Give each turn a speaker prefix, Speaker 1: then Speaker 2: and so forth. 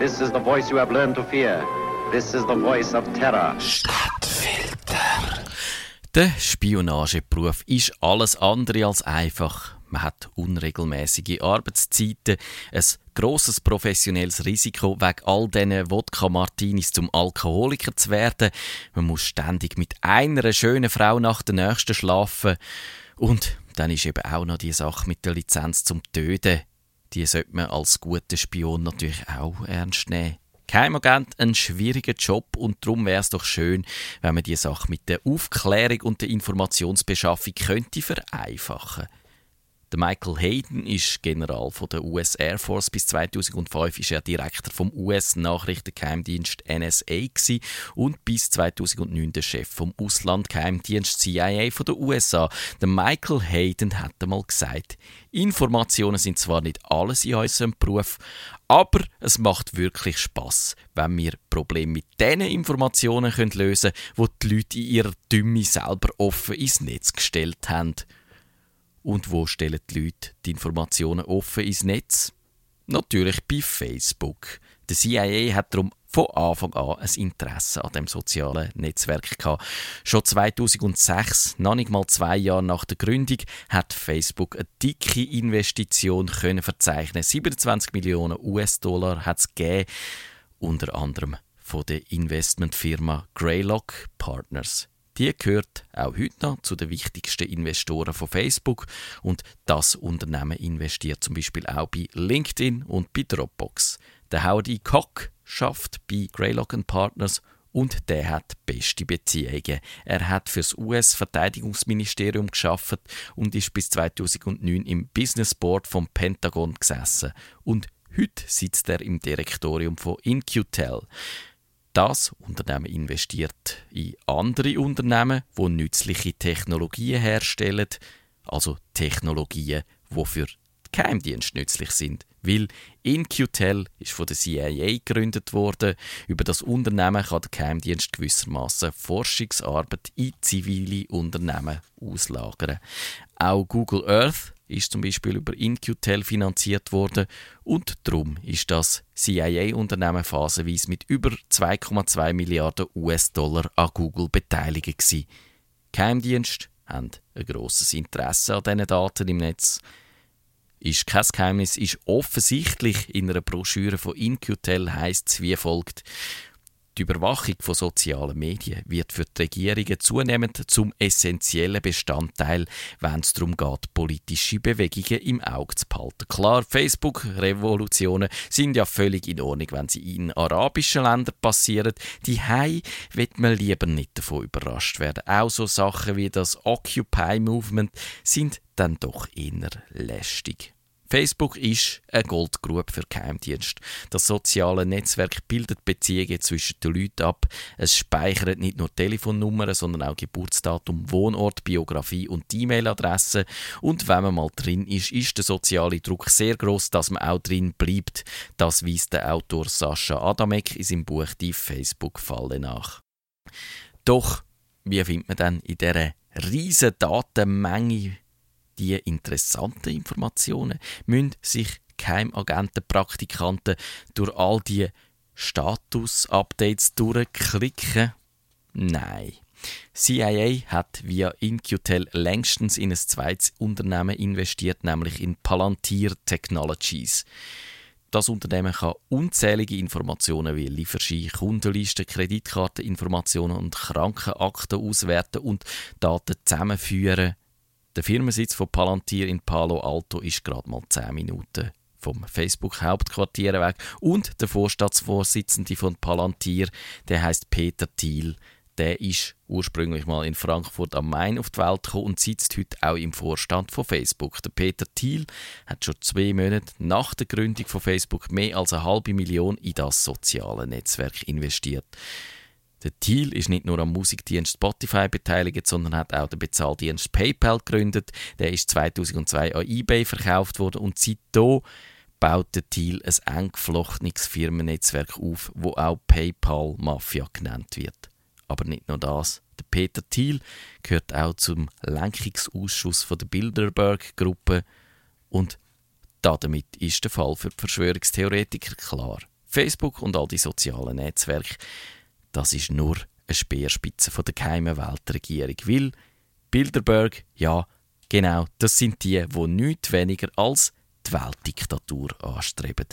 Speaker 1: This is the voice you have learned to fear. This is the voice of terror.
Speaker 2: Stadtfilter. Der Spionageberuf ist alles andere als einfach. Man hat unregelmäßige Arbeitszeiten, ein grosses professionelles Risiko, wegen all diesen Wodka-Martinis zum Alkoholiker zu werden. Man muss ständig mit einer schönen Frau nach der nächsten schlafen. Und dann ist eben auch noch die Sache mit der Lizenz zum Töten. Die sollte man als guter Spion natürlich auch ernst nehmen. Geheimagent ein schwieriger Job und darum wäre es doch schön, wenn man die Sache mit der Aufklärung und der Informationsbeschaffung könnte vereinfachen. Michael Hayden ist General von der US Air Force. Bis 2005 ist er Direktor vom US-Nachrichtengeheimdienst NSA und bis 2009 der Chef vom Auslandgeheimdienst CIA von der USA. Der Michael Hayden hat einmal gesagt: Informationen sind zwar nicht alles in unserem Beruf, aber es macht wirklich Spaß, wenn wir Probleme mit diesen Informationen lösen können, wo die Leute in ihrer Dümme selber offen ins Netz gestellt haben. Und wo stellen die Leute die Informationen offen ins Netz? Natürlich bei Facebook. Der CIA hat darum von Anfang an ein Interesse an dem sozialen Netzwerk gehabt. Schon 2006, noch nicht mal zwei Jahre nach der Gründung, hat Facebook eine dicke Investition können verzeichnen. 27 Millionen US-Dollar hat es gegeben, unter anderem von der Investmentfirma Greylock Partners. Die gehört auch heute noch zu den wichtigsten Investoren von Facebook und das Unternehmen investiert zum Beispiel auch bei LinkedIn und bei Dropbox. Der Howdy Koch schafft bei Greylock Partners und der hat beste Beziehungen. Er hat fürs US-Verteidigungsministerium geschafft und ist bis 2009 im Business Board vom Pentagon gesessen. Und heute sitzt er im Direktorium von InQtel. Das Unternehmen investiert in andere Unternehmen, die nützliche Technologien herstellen, also Technologien, die für die Geheimdienste nützlich sind. Weil InQtel ist von der CIA gegründet worden. Über das Unternehmen kann der Geheimdienst gewissermaßen Forschungsarbeit in zivile Unternehmen auslagern. Auch Google Earth ist zum Beispiel über InQtel finanziert worden und darum ist das CIA-Unternehmen phasenweise mit über 2,2 Milliarden US-Dollar an Google beteiligt gewesen. Geheimdienste haben ein grosses Interesse an diesen Daten im Netz. Ist kein Geheimnis, ist offensichtlich in einer Broschüre von InQtel heisst es wie folgt. Die Überwachung von sozialen Medien wird für die Regierungen zunehmend zum essentiellen Bestandteil, wenn es darum geht, politische Bewegungen im Auge zu behalten. Klar, Facebook-Revolutionen sind ja völlig in Ordnung, wenn sie in arabischen Ländern passieren. Die Hai wird man lieber nicht davon überrascht werden. Auch so Sachen wie das Occupy-Movement sind dann doch eher lästig. Facebook ist eine Goldgrube für Geheimdienst. Das soziale Netzwerk bildet Beziehungen zwischen den Leuten ab. Es speichert nicht nur Telefonnummern, sondern auch Geburtsdatum, Wohnort, Biografie und E-Mail-Adresse. Und wenn man mal drin ist, ist der soziale Druck sehr groß, dass man auch drin bleibt. Das weist der Autor Sascha Adamek in seinem Buch Die Facebook-Falle nach. Doch, wie findet man dann in dieser riesen Datenmenge die interessanten Informationen müssen sich Geheimagenten, Praktikanten durch all die Status-Updates durchklicken? Nein. CIA hat via InQtel längstens in ein zweites Unternehmen investiert, nämlich in Palantir Technologies. Das Unternehmen kann unzählige Informationen wie Lieferschein, Kundenlisten, Kreditkarteninformationen und Krankenakten auswerten und Daten zusammenführen der Firmensitz von Palantir in Palo Alto ist gerade mal 10 Minuten vom Facebook-Hauptquartier weg. Und der Vorstandsvorsitzende von Palantir, der heißt Peter Thiel. Der ist ursprünglich mal in Frankfurt am Main auf die Welt gekommen und sitzt heute auch im Vorstand von Facebook. Der Peter Thiel hat schon zwei Monate nach der Gründung von Facebook mehr als eine halbe Million in das soziale Netzwerk investiert. Der Thiel ist nicht nur am Musikdienst Spotify beteiligt, sondern hat auch den Bezahldienst PayPal gegründet. Der ist 2002 an eBay verkauft worden und seitdem baut der Thiel ein eng geflochtenes Firmennetzwerk auf, wo auch PayPal Mafia genannt wird. Aber nicht nur das. Der Peter Thiel gehört auch zum Lenkungsausschuss der Bilderberg-Gruppe und damit ist der Fall für die Verschwörungstheoretiker klar. Facebook und all die sozialen Netzwerke, das ist nur eine Speerspitze der geheimen Weltregierung. Weil Bilderberg, ja, genau, das sind die, die nichts weniger als die Weltdiktatur anstreben.